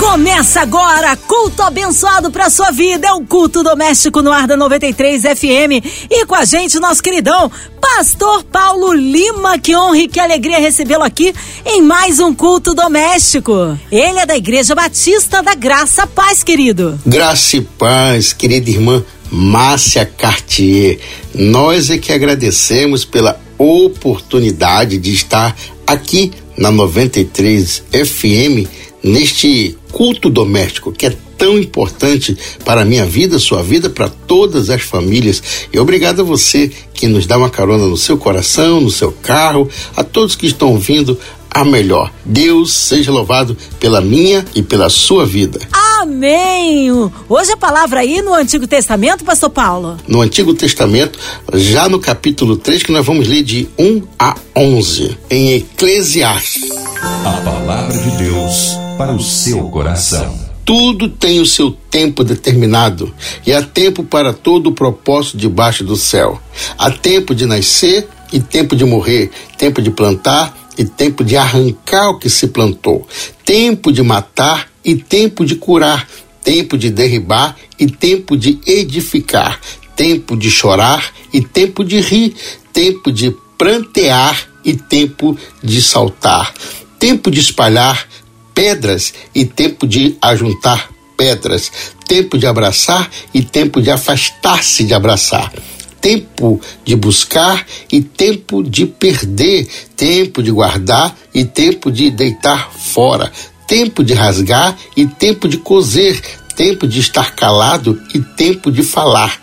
Começa agora, culto abençoado para sua vida. É o culto doméstico no ar da 93 FM. E com a gente, nosso queridão, Pastor Paulo Lima. Que honra e que alegria recebê-lo aqui em mais um culto doméstico. Ele é da Igreja Batista da Graça Paz, querido. Graça e paz, querida irmã Márcia Cartier. Nós é que agradecemos pela oportunidade de estar aqui na 93 FM neste culto doméstico que é tão importante para a minha vida, sua vida, para todas as famílias. E obrigado a você que nos dá uma carona no seu coração, no seu carro, a todos que estão ouvindo a melhor. Deus seja louvado pela minha e pela sua vida. Amém! Hoje a palavra aí no Antigo Testamento, Pastor Paulo. No Antigo Testamento, já no capítulo 3, que nós vamos ler de 1 a 11, em Eclesiastes. A palavra de Deus para o seu coração. Tudo tem o seu tempo determinado, e há tempo para todo o propósito debaixo do céu. Há tempo de nascer e tempo de morrer, tempo de plantar e tempo de arrancar o que se plantou, tempo de matar e tempo de curar, tempo de derribar e tempo de edificar, tempo de chorar e tempo de rir, tempo de prantear e tempo de saltar, tempo de espalhar pedras e tempo de ajuntar pedras, tempo de abraçar e tempo de afastar-se de abraçar, tempo de buscar e tempo de perder, tempo de guardar e tempo de deitar fora, tempo de rasgar e tempo de coser, tempo de estar calado e tempo de falar,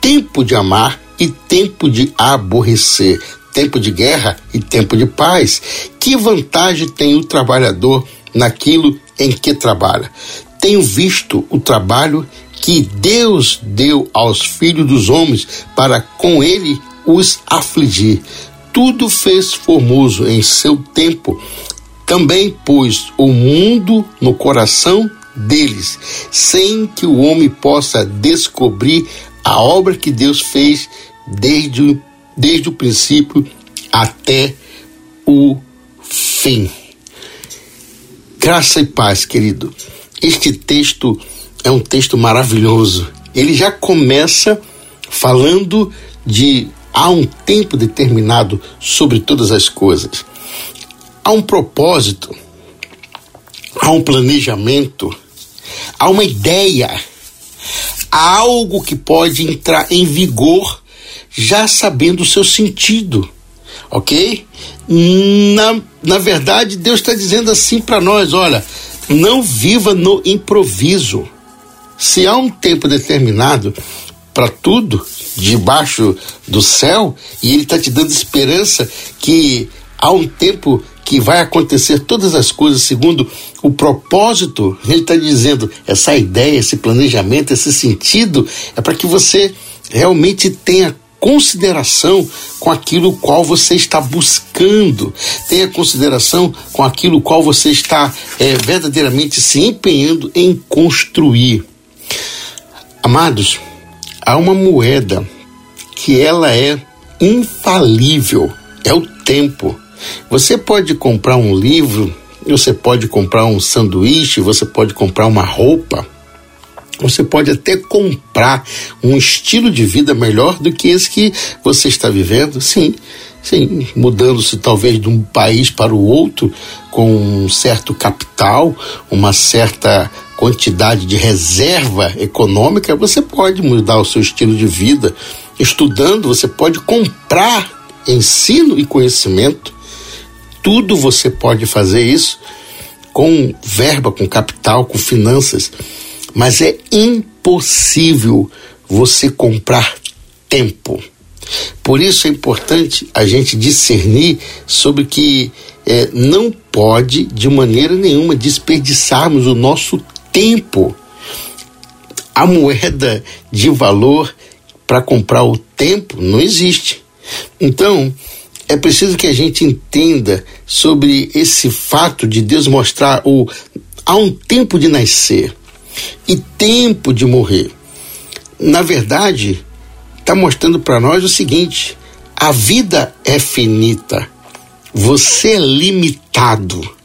tempo de amar e tempo de aborrecer, tempo de guerra e tempo de paz. Que vantagem tem o trabalhador naquilo em que trabalha. Tenho visto o trabalho que Deus deu aos filhos dos homens para com ele os afligir. Tudo fez formoso em seu tempo. Também pôs o mundo no coração deles, sem que o homem possa descobrir a obra que Deus fez desde desde o princípio até o fim. Graça e paz, querido. Este texto é um texto maravilhoso. Ele já começa falando de há um tempo determinado sobre todas as coisas. Há um propósito, há um planejamento, há uma ideia, há algo que pode entrar em vigor já sabendo o seu sentido, ok? Na, na verdade, Deus está dizendo assim para nós: olha, não viva no improviso. Se há um tempo determinado para tudo debaixo do céu, e Ele está te dando esperança que há um tempo que vai acontecer todas as coisas segundo o propósito, Ele está dizendo essa ideia, esse planejamento, esse sentido é para que você realmente tenha consideração com aquilo qual você está buscando, tenha consideração com aquilo qual você está é, verdadeiramente se empenhando em construir. Amados, há uma moeda que ela é infalível, é o tempo. Você pode comprar um livro, você pode comprar um sanduíche, você pode comprar uma roupa, você pode até comprar um estilo de vida melhor do que esse que você está vivendo, sim, sim, mudando-se talvez de um país para o outro com um certo capital, uma certa quantidade de reserva econômica, você pode mudar o seu estilo de vida. Estudando, você pode comprar ensino e conhecimento. Tudo você pode fazer isso com verba, com capital, com finanças mas é impossível você comprar tempo. Por isso é importante a gente discernir sobre que é, não pode de maneira nenhuma desperdiçarmos o nosso tempo. A moeda de valor para comprar o tempo não existe. Então, é preciso que a gente entenda sobre esse fato de Deus mostrar o há um tempo de nascer e tempo de morrer. na verdade, está mostrando para nós o seguinte: a vida é finita, você é limitado.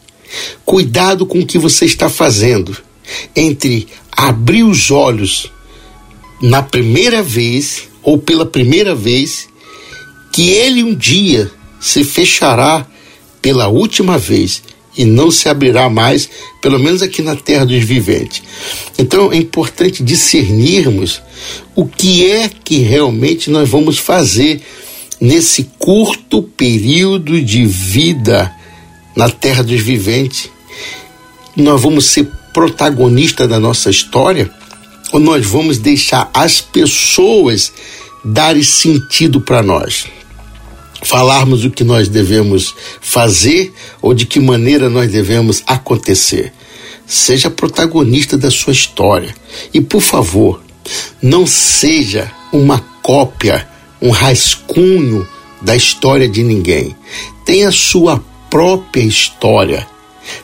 Cuidado com o que você está fazendo entre abrir os olhos na primeira vez ou pela primeira vez, que ele um dia se fechará pela última vez e não se abrirá mais, pelo menos aqui na terra dos viventes. Então é importante discernirmos o que é que realmente nós vamos fazer nesse curto período de vida na terra dos viventes. Nós vamos ser protagonista da nossa história ou nós vamos deixar as pessoas darem sentido para nós? Falarmos o que nós devemos fazer ou de que maneira nós devemos acontecer. Seja protagonista da sua história. E, por favor, não seja uma cópia, um rascunho da história de ninguém. Tenha sua própria história.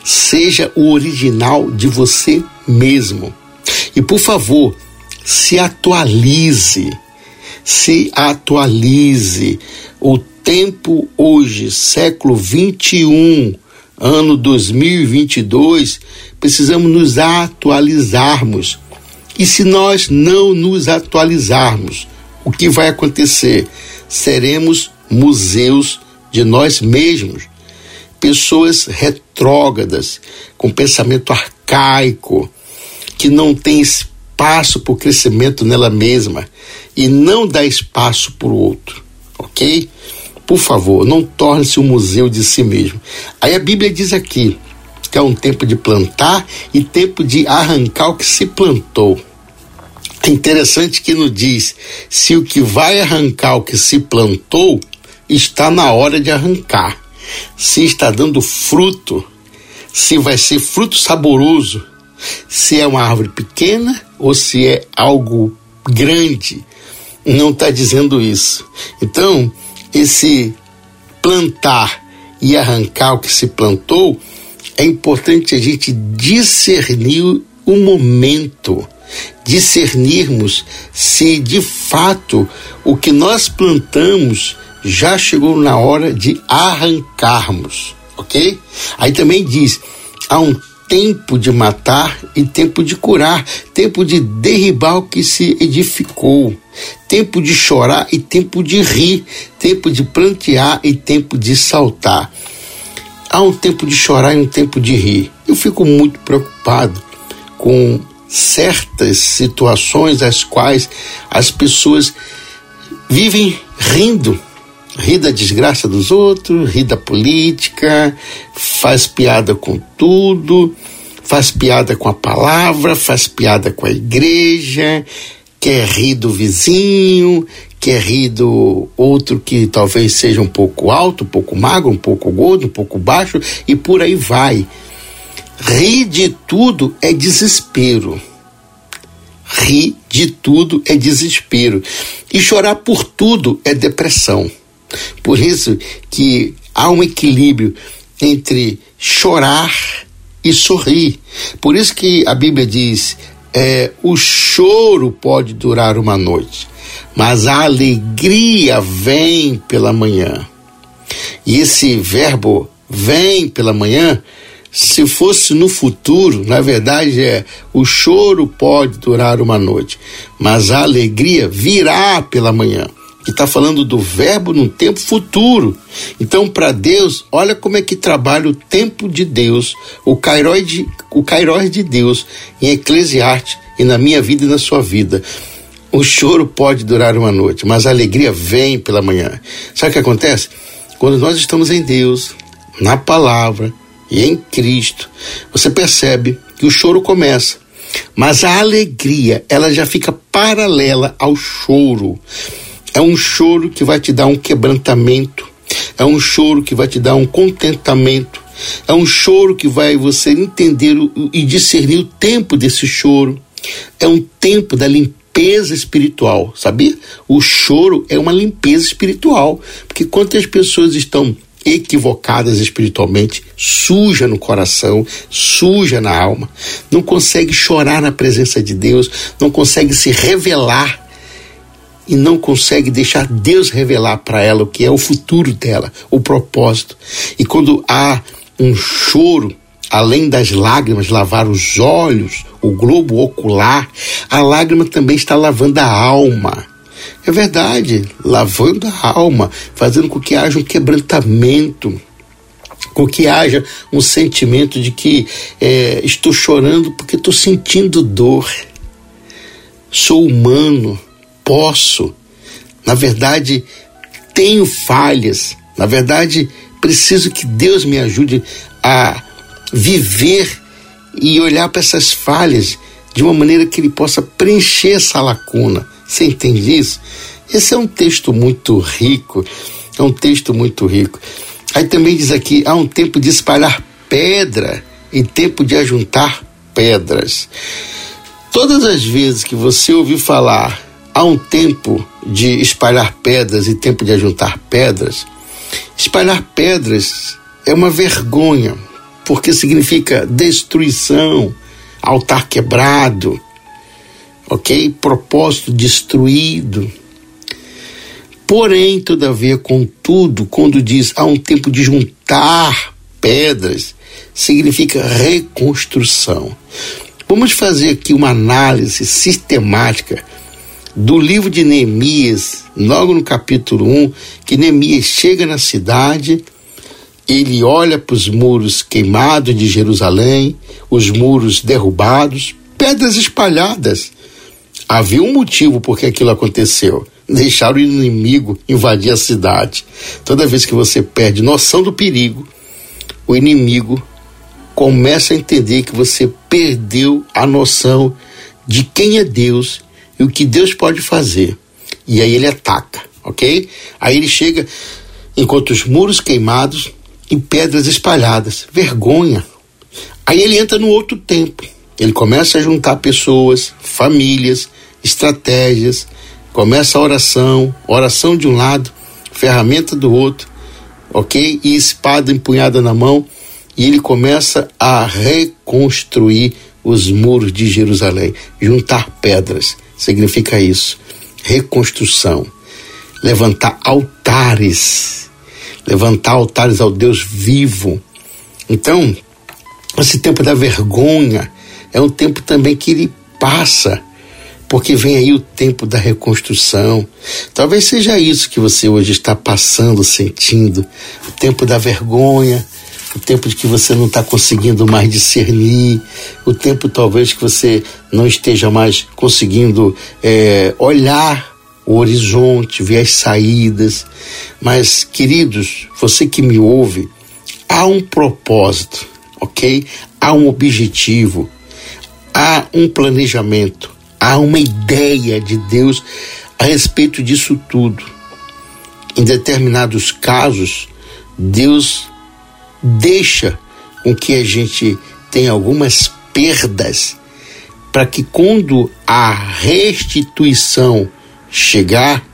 Seja o original de você mesmo. E por favor, se atualize, se atualize. O tempo hoje, século 21, ano 2022, precisamos nos atualizarmos. E se nós não nos atualizarmos, o que vai acontecer? Seremos museus de nós mesmos, pessoas retrógradas, com pensamento arcaico, que não tem espaço para o crescimento nela mesma e não dá espaço para o outro, ok? Por favor, não torne-se um museu de si mesmo. Aí a Bíblia diz aqui que é um tempo de plantar e tempo de arrancar o que se plantou. É interessante que nos diz: se o que vai arrancar o que se plantou, está na hora de arrancar. Se está dando fruto, se vai ser fruto saboroso, se é uma árvore pequena ou se é algo grande. Não está dizendo isso. Então, esse plantar e arrancar o que se plantou, é importante a gente discernir o momento, discernirmos se de fato o que nós plantamos já chegou na hora de arrancarmos, ok? Aí também diz: há um tempo de matar e tempo de curar, tempo de derribar o que se edificou, tempo de chorar e tempo de rir, tempo de plantear e tempo de saltar. Há um tempo de chorar e um tempo de rir. Eu fico muito preocupado com certas situações as quais as pessoas vivem rindo ri da desgraça dos outros, ri da política, faz piada com tudo, faz piada com a palavra, faz piada com a igreja, quer rir do vizinho, quer rir do outro que talvez seja um pouco alto, um pouco magro, um pouco gordo, um pouco baixo e por aí vai. Rir de tudo é desespero. Rir de tudo é desespero. E chorar por tudo é depressão. Por isso que há um equilíbrio entre chorar e sorrir. Por isso que a Bíblia diz: é, o choro pode durar uma noite, mas a alegria vem pela manhã. E esse verbo vem pela manhã, se fosse no futuro, na verdade é o choro pode durar uma noite, mas a alegria virá pela manhã que está falando do verbo num tempo futuro. Então, para Deus, olha como é que trabalha o tempo de Deus, o Kairos de, o Kairos de Deus em Eclesiastes e na minha vida e na sua vida. O choro pode durar uma noite, mas a alegria vem pela manhã. Sabe o que acontece? Quando nós estamos em Deus, na palavra e em Cristo, você percebe que o choro começa, mas a alegria, ela já fica paralela ao choro. É um choro que vai te dar um quebrantamento, é um choro que vai te dar um contentamento, é um choro que vai você entender e discernir o tempo desse choro. É um tempo da limpeza espiritual, sabia? O choro é uma limpeza espiritual, porque quantas pessoas estão equivocadas espiritualmente, suja no coração, suja na alma, não consegue chorar na presença de Deus, não consegue se revelar e não consegue deixar Deus revelar para ela o que é o futuro dela, o propósito. E quando há um choro, além das lágrimas lavar os olhos, o globo ocular, a lágrima também está lavando a alma. É verdade, lavando a alma, fazendo com que haja um quebrantamento, com que haja um sentimento de que é, estou chorando porque estou sentindo dor. Sou humano, posso. Na verdade, tenho falhas. Na verdade, preciso que Deus me ajude a viver e olhar para essas falhas de uma maneira que ele possa preencher essa lacuna. Você entende isso? Esse é um texto muito rico, é um texto muito rico. Aí também diz aqui: há um tempo de espalhar pedra e tempo de ajuntar pedras. Todas as vezes que você ouvir falar há um tempo de espalhar pedras e tempo de ajuntar pedras, espalhar pedras é uma vergonha, porque significa destruição, altar quebrado, ok? Propósito destruído. Porém, todavia, contudo, quando diz há um tempo de juntar pedras, significa reconstrução. Vamos fazer aqui uma análise sistemática do livro de Neemias, logo no capítulo 1, que Neemias chega na cidade, ele olha para os muros queimados de Jerusalém, os muros derrubados, pedras espalhadas. Havia um motivo por que aquilo aconteceu deixar o inimigo invadir a cidade. Toda vez que você perde noção do perigo, o inimigo começa a entender que você perdeu a noção de quem é Deus e o que Deus pode fazer. E aí ele ataca, ok? Aí ele chega, enquanto os muros queimados e pedras espalhadas. Vergonha. Aí ele entra no outro tempo. Ele começa a juntar pessoas, famílias, estratégias, Começa a oração, oração de um lado, ferramenta do outro, ok? E espada empunhada na mão, e ele começa a reconstruir os muros de Jerusalém. Juntar pedras significa isso. Reconstrução. Levantar altares. Levantar altares ao Deus vivo. Então, esse tempo da vergonha é um tempo também que ele passa porque vem aí o tempo da reconstrução. Talvez seja isso que você hoje está passando, sentindo, o tempo da vergonha, o tempo de que você não está conseguindo mais discernir, o tempo talvez que você não esteja mais conseguindo é, olhar o horizonte, ver as saídas. Mas, queridos, você que me ouve, há um propósito, ok? Há um objetivo, há um planejamento há uma ideia de Deus a respeito disso tudo. Em determinados casos, Deus deixa com que a gente tenha algumas perdas para que quando a restituição chegar,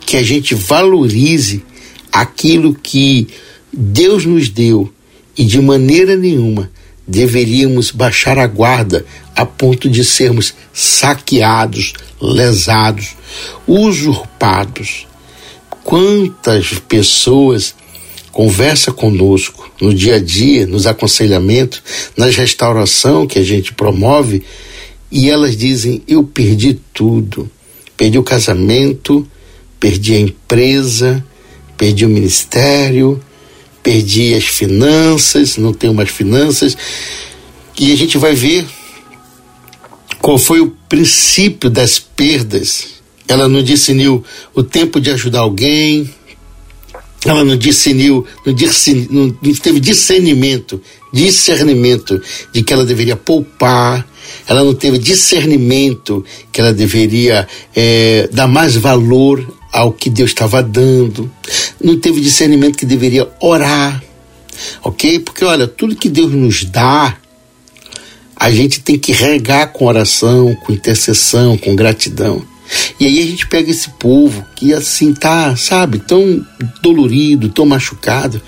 que a gente valorize aquilo que Deus nos deu e de maneira nenhuma deveríamos baixar a guarda a ponto de sermos saqueados, lesados, usurpados. Quantas pessoas conversa conosco no dia a dia, nos aconselhamentos, na restauração que a gente promove, e elas dizem: Eu perdi tudo. Perdi o casamento, perdi a empresa, perdi o ministério, perdi as finanças, não tenho mais finanças. E a gente vai ver qual foi o princípio das perdas. Ela não discerniu o tempo de ajudar alguém, ela não discerniu, não, discerniu, não teve discernimento, discernimento de que ela deveria poupar, ela não teve discernimento que ela deveria é, dar mais valor ao que Deus estava dando, não teve discernimento que deveria orar, ok? Porque olha, tudo que Deus nos dá, a gente tem que regar com oração, com intercessão, com gratidão. E aí a gente pega esse povo que assim tá, sabe, tão dolorido, tão machucado.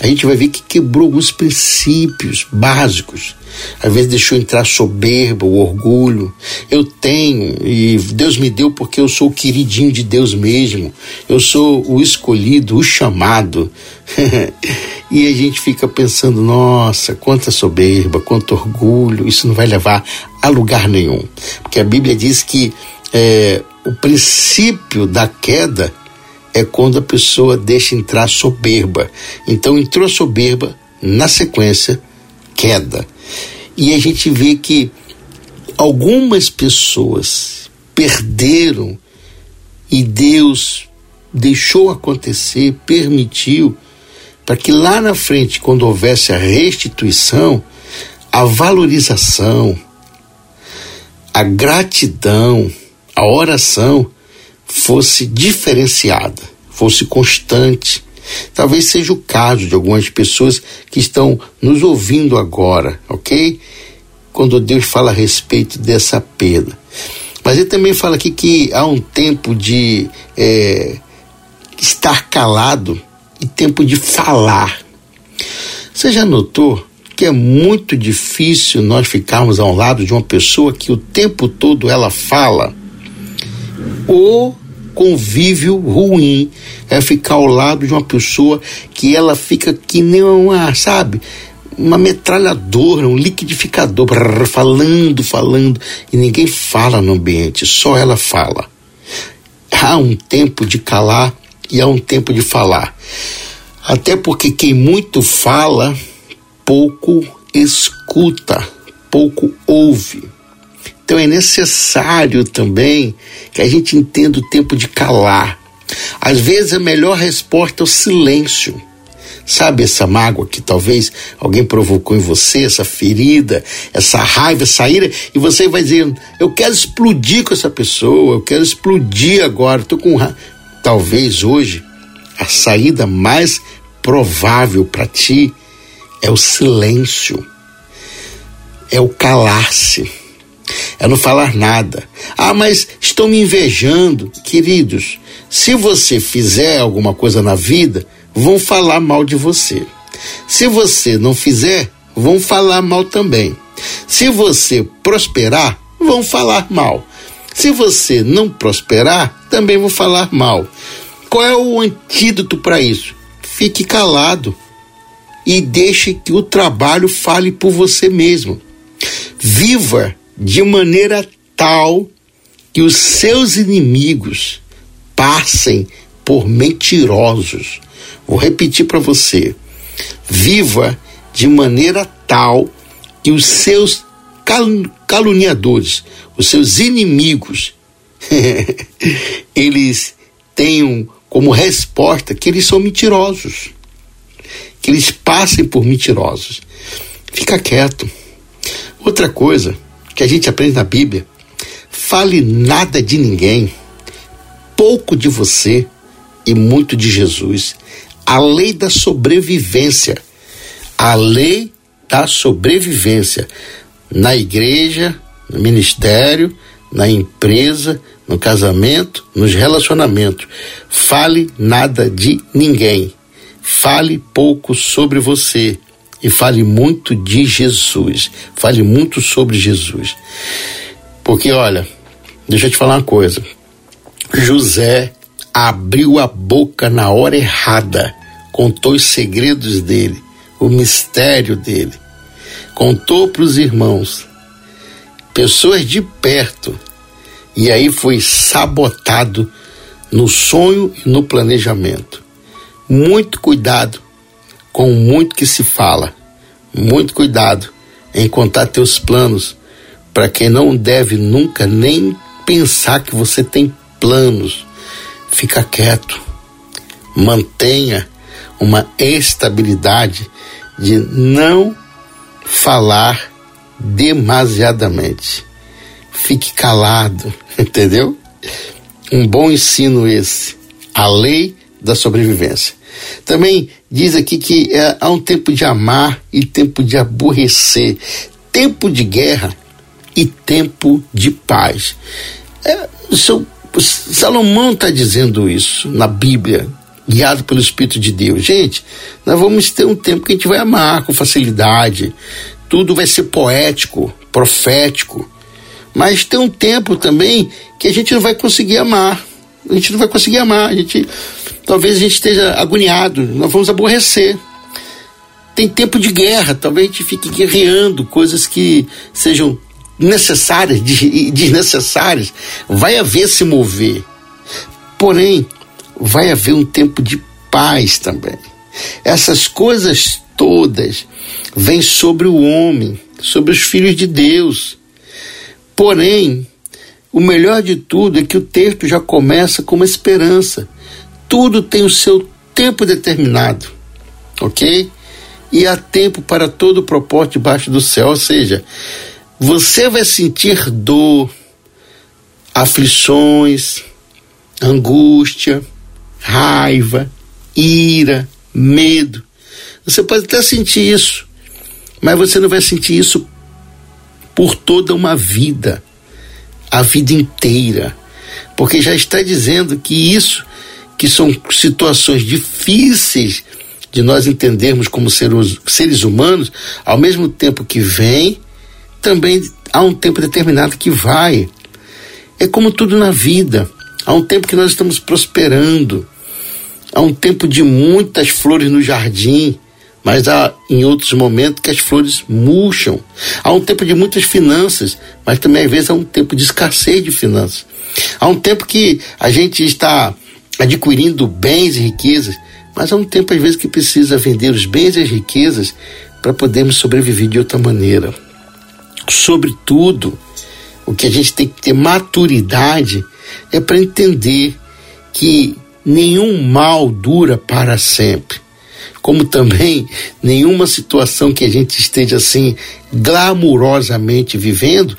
a gente vai ver que quebrou alguns princípios básicos. Às vezes deixou entrar soberba, o orgulho. Eu tenho e Deus me deu porque eu sou o queridinho de Deus mesmo. Eu sou o escolhido, o chamado. e a gente fica pensando: nossa, quanta soberba, quanto orgulho. Isso não vai levar a lugar nenhum. Porque a Bíblia diz que é, o princípio da queda é quando a pessoa deixa entrar soberba. Então entrou soberba, na sequência, queda. E a gente vê que algumas pessoas perderam e Deus deixou acontecer, permitiu, para que lá na frente, quando houvesse a restituição, a valorização, a gratidão, a oração fosse diferenciada, fosse constante. Talvez seja o caso de algumas pessoas que estão nos ouvindo agora, ok? Quando Deus fala a respeito dessa perda. Mas ele também fala aqui que há um tempo de é, estar calado e tempo de falar. Você já notou que é muito difícil nós ficarmos ao lado de uma pessoa que o tempo todo ela fala? O convívio ruim é ficar ao lado de uma pessoa que ela fica que nem uma, sabe, uma metralhadora, um liquidificador, brrr, falando, falando, e ninguém fala no ambiente, só ela fala. Há um tempo de calar e há um tempo de falar. Até porque quem muito fala, pouco escuta, pouco ouve. Então é necessário também que a gente entenda o tempo de calar. Às vezes a melhor resposta é o silêncio. Sabe essa mágoa que talvez alguém provocou em você, essa ferida, essa raiva, essa ira, e você vai dizer: Eu quero explodir com essa pessoa, eu quero explodir agora, estou com raiva. Talvez hoje a saída mais provável para ti é o silêncio, é o calar-se é não falar nada. Ah, mas estão me invejando. Queridos, se você fizer alguma coisa na vida, vão falar mal de você. Se você não fizer, vão falar mal também. Se você prosperar, vão falar mal. Se você não prosperar, também vão falar mal. Qual é o antídoto para isso? Fique calado e deixe que o trabalho fale por você mesmo. Viva de maneira tal que os seus inimigos passem por mentirosos. Vou repetir para você. Viva de maneira tal que os seus caluniadores, os seus inimigos, eles tenham como resposta que eles são mentirosos. Que eles passem por mentirosos. Fica quieto. Outra coisa, que a gente aprende na Bíblia. Fale nada de ninguém, pouco de você e muito de Jesus. A lei da sobrevivência. A lei da sobrevivência na igreja, no ministério, na empresa, no casamento, nos relacionamentos. Fale nada de ninguém. Fale pouco sobre você e fale muito de Jesus. Fale muito sobre Jesus. Porque, olha, deixa eu te falar uma coisa. José abriu a boca na hora errada, contou os segredos dele, o mistério dele, contou para os irmãos, pessoas de perto, e aí foi sabotado no sonho e no planejamento. Muito cuidado com muito que se fala. Muito cuidado em contar teus planos para quem não deve nunca nem pensar que você tem planos. Fica quieto. Mantenha uma estabilidade de não falar demasiadamente. Fique calado, entendeu? Um bom ensino esse. A lei da sobrevivência. Também diz aqui que é, há um tempo de amar e tempo de aborrecer, tempo de guerra e tempo de paz. É, seu, Salomão está dizendo isso na Bíblia. guiado pelo Espírito de Deus. Gente, nós vamos ter um tempo que a gente vai amar com facilidade, tudo vai ser poético, profético, mas tem um tempo também que a gente não vai conseguir amar. A gente não vai conseguir amar, a gente talvez a gente esteja agoniado, nós vamos aborrecer. Tem tempo de guerra, talvez a gente fique guerreando coisas que sejam necessárias e desnecessárias. Vai haver se mover. Porém, vai haver um tempo de paz também. Essas coisas todas vêm sobre o homem, sobre os filhos de Deus. Porém, o melhor de tudo é que o texto já começa com uma esperança. Tudo tem o seu tempo determinado, ok? E há tempo para todo o propósito debaixo do céu. Ou seja, você vai sentir dor, aflições, angústia, raiva, ira, medo. Você pode até sentir isso, mas você não vai sentir isso por toda uma vida, a vida inteira, porque já está dizendo que isso, que são situações difíceis de nós entendermos como seres, humanos, ao mesmo tempo que vem, também há um tempo determinado que vai. É como tudo na vida. Há um tempo que nós estamos prosperando. Há um tempo de muitas flores no jardim, mas há em outros momentos que as flores murcham. Há um tempo de muitas finanças, mas também às vezes há um tempo de escassez de finanças. Há um tempo que a gente está adquirindo bens e riquezas, mas há um tempo às vezes que precisa vender os bens e as riquezas para podermos sobreviver de outra maneira. Sobretudo, o que a gente tem que ter maturidade é para entender que nenhum mal dura para sempre. Como também nenhuma situação que a gente esteja assim glamurosamente vivendo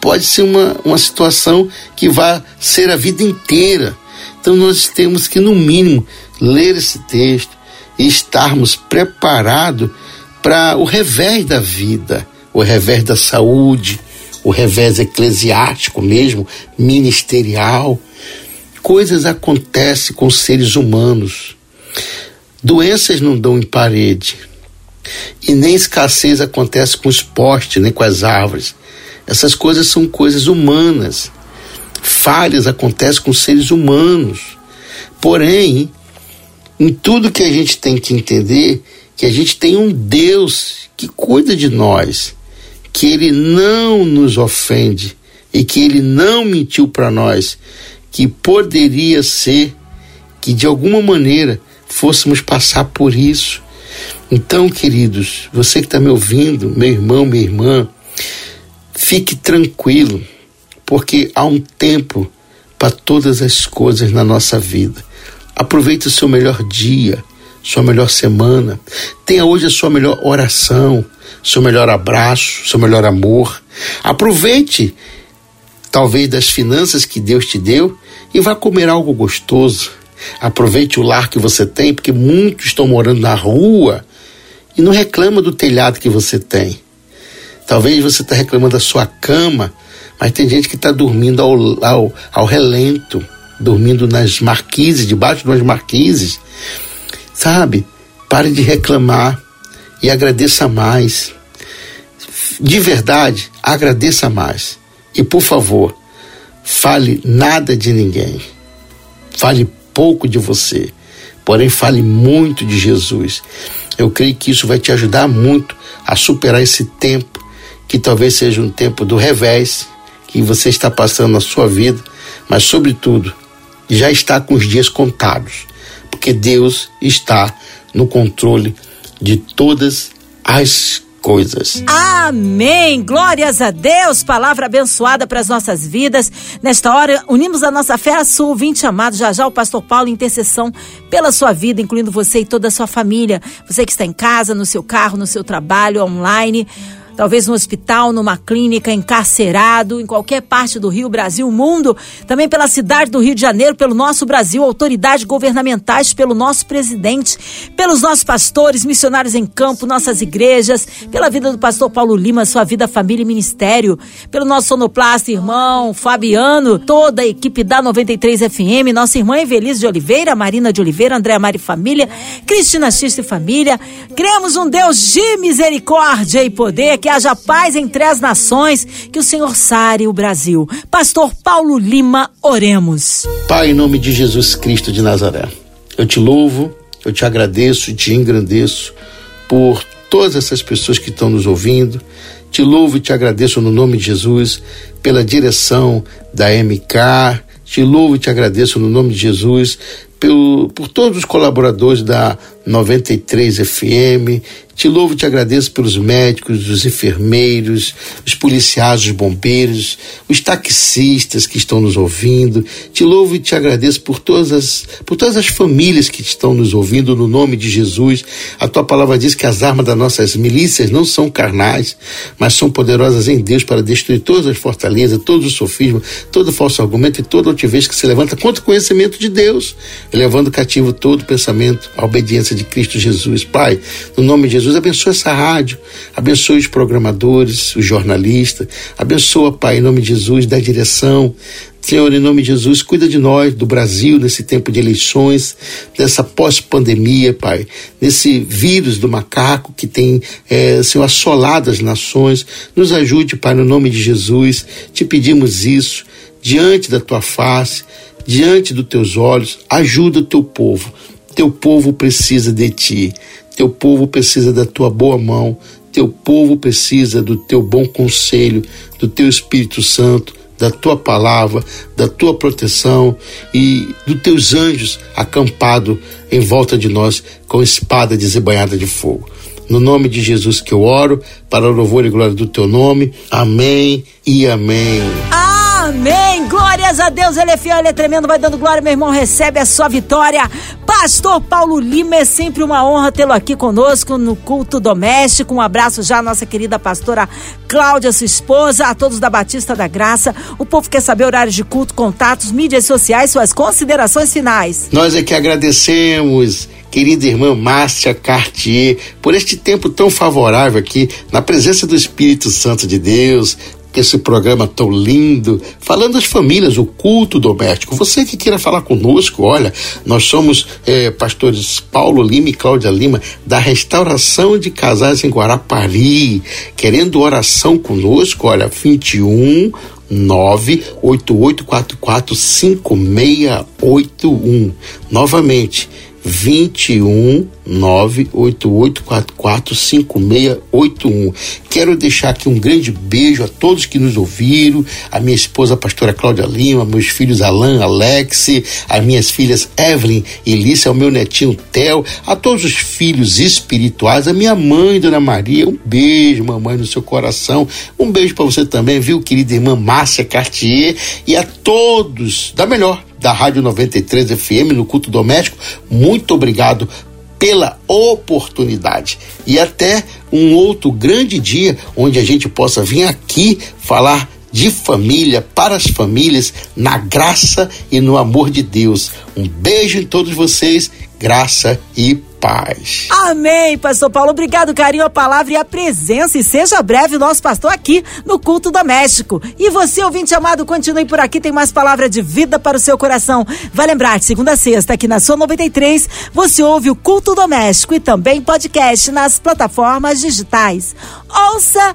pode ser uma, uma situação que vai ser a vida inteira. Então nós temos que, no mínimo, ler esse texto e estarmos preparados para o revés da vida, o revés da saúde, o revés eclesiástico mesmo, ministerial. Coisas acontecem com seres humanos. Doenças não dão em parede. E nem escassez acontece com os postes, nem com as árvores. Essas coisas são coisas humanas. Falhas acontecem com seres humanos. Porém, em tudo que a gente tem que entender, que a gente tem um Deus que cuida de nós que ele não nos ofende e que ele não mentiu para nós, que poderia ser que de alguma maneira fôssemos passar por isso. Então, queridos, você que está me ouvindo, meu irmão, minha irmã, fique tranquilo, porque há um tempo para todas as coisas na nossa vida. Aproveite o seu melhor dia, sua melhor semana. Tenha hoje a sua melhor oração seu melhor abraço, seu melhor amor. Aproveite, talvez, das finanças que Deus te deu e vá comer algo gostoso. Aproveite o lar que você tem, porque muitos estão morando na rua e não reclama do telhado que você tem. Talvez você está reclamando da sua cama, mas tem gente que está dormindo ao, ao, ao relento, dormindo nas marquises, debaixo das marquises. Sabe? Pare de reclamar e agradeça mais. De verdade, agradeça mais. E por favor, fale nada de ninguém. Fale pouco de você, porém fale muito de Jesus. Eu creio que isso vai te ajudar muito a superar esse tempo, que talvez seja um tempo do revés que você está passando na sua vida, mas sobretudo já está com os dias contados, porque Deus está no controle de todas as coisas. Amém! Glórias a Deus! Palavra abençoada para as nossas vidas. Nesta hora, unimos a nossa fé a sua ouvinte amado, já já o pastor Paulo, intercessão pela sua vida, incluindo você e toda a sua família. Você que está em casa, no seu carro, no seu trabalho, online talvez no hospital, numa clínica, encarcerado, em qualquer parte do Rio, Brasil, mundo, também pela cidade do Rio de Janeiro, pelo nosso Brasil, autoridades governamentais, pelo nosso presidente, pelos nossos pastores, missionários em campo, nossas igrejas, pela vida do pastor Paulo Lima, sua vida, família e ministério, pelo nosso sonoplasta, irmão Fabiano, toda a equipe da 93 FM, nossa irmã Evelise de Oliveira, Marina de Oliveira, André Mari Família, Cristina Xista e Família. Cremos um Deus de misericórdia e poder, que haja paz entre as nações, que o Senhor sare o Brasil. Pastor Paulo Lima, oremos. Pai, em nome de Jesus Cristo de Nazaré, eu te louvo, eu te agradeço e te engrandeço por todas essas pessoas que estão nos ouvindo. Te louvo e te agradeço no nome de Jesus pela direção da MK. Te louvo e te agradeço no nome de Jesus por, por todos os colaboradores da 93 FM. Te louvo e te agradeço pelos médicos, os enfermeiros, os policiais, os bombeiros, os taxistas que estão nos ouvindo. Te louvo e te agradeço por todas as, por todas as famílias que estão nos ouvindo no nome de Jesus. A tua palavra diz que as armas das nossas milícias não são carnais, mas são poderosas em Deus para destruir todas as fortalezas, todo o sofisma, todo falso argumento e toda altivez que se levanta contra o conhecimento de Deus, levando cativo todo pensamento à obediência de Cristo Jesus. Pai, no nome de Jesus, abençoa essa rádio, abençoa os programadores, os jornalistas, abençoa, Pai, em nome de Jesus, da direção, Senhor, em nome de Jesus, cuida de nós, do Brasil, nesse tempo de eleições, dessa pós-pandemia, Pai, nesse vírus do macaco que tem, é, Senhor, assolado as nações. Nos ajude, Pai, no nome de Jesus. Te pedimos isso, diante da tua face, diante dos teus olhos. Ajuda o teu povo. Teu povo precisa de ti. Teu povo precisa da tua boa mão. Teu povo precisa do teu bom conselho, do teu Espírito Santo, da tua palavra, da tua proteção e dos teus anjos acampado em volta de nós com espada desembanhada de fogo. No nome de Jesus que eu oro, para o louvor e glória do teu nome. Amém e amém. Amém. Glórias a Deus. Ele é fiel, ele é tremendo. Vai dando glória, meu irmão. Recebe a sua vitória. Pastor Paulo Lima, é sempre uma honra tê-lo aqui conosco no culto doméstico. Um abraço já à nossa querida pastora Cláudia, sua esposa, a todos da Batista da Graça. O povo quer saber horários de culto, contatos, mídias sociais, suas considerações finais. Nós é que agradecemos querida irmã Márcia Cartier, por este tempo tão favorável aqui, na presença do Espírito Santo de Deus, esse programa tão lindo, falando das famílias, o culto doméstico. Você que queira falar conosco, olha, nós somos é, pastores Paulo Lima e Cláudia Lima, da restauração de casais em Guarapari, querendo oração conosco, olha, 21 988445681. Novamente, 21 988445681. Quero deixar aqui um grande beijo a todos que nos ouviram, a minha esposa a pastora Cláudia Lima, meus filhos Alan, Alex, as minhas filhas Evelyn e Lícia, o meu netinho Theo, a todos os filhos espirituais, a minha mãe, Dona Maria, um beijo, mamãe, no seu coração. Um beijo para você também, viu, querida irmã Márcia Cartier e a todos da melhor da Rádio 93 FM no culto doméstico. Muito obrigado pela oportunidade e até um outro grande dia onde a gente possa vir aqui falar de família para as famílias na graça e no amor de Deus. Um beijo em todos vocês, graça e paz. Amém, pastor Paulo. Obrigado, carinho, a palavra e a presença. E seja breve o nosso pastor aqui no culto doméstico. E você, ouvinte amado, continue por aqui, tem mais palavra de vida para o seu coração. Vai lembrar, segunda a sexta, aqui na sua 93, você ouve o culto doméstico e também podcast nas plataformas digitais. Ouça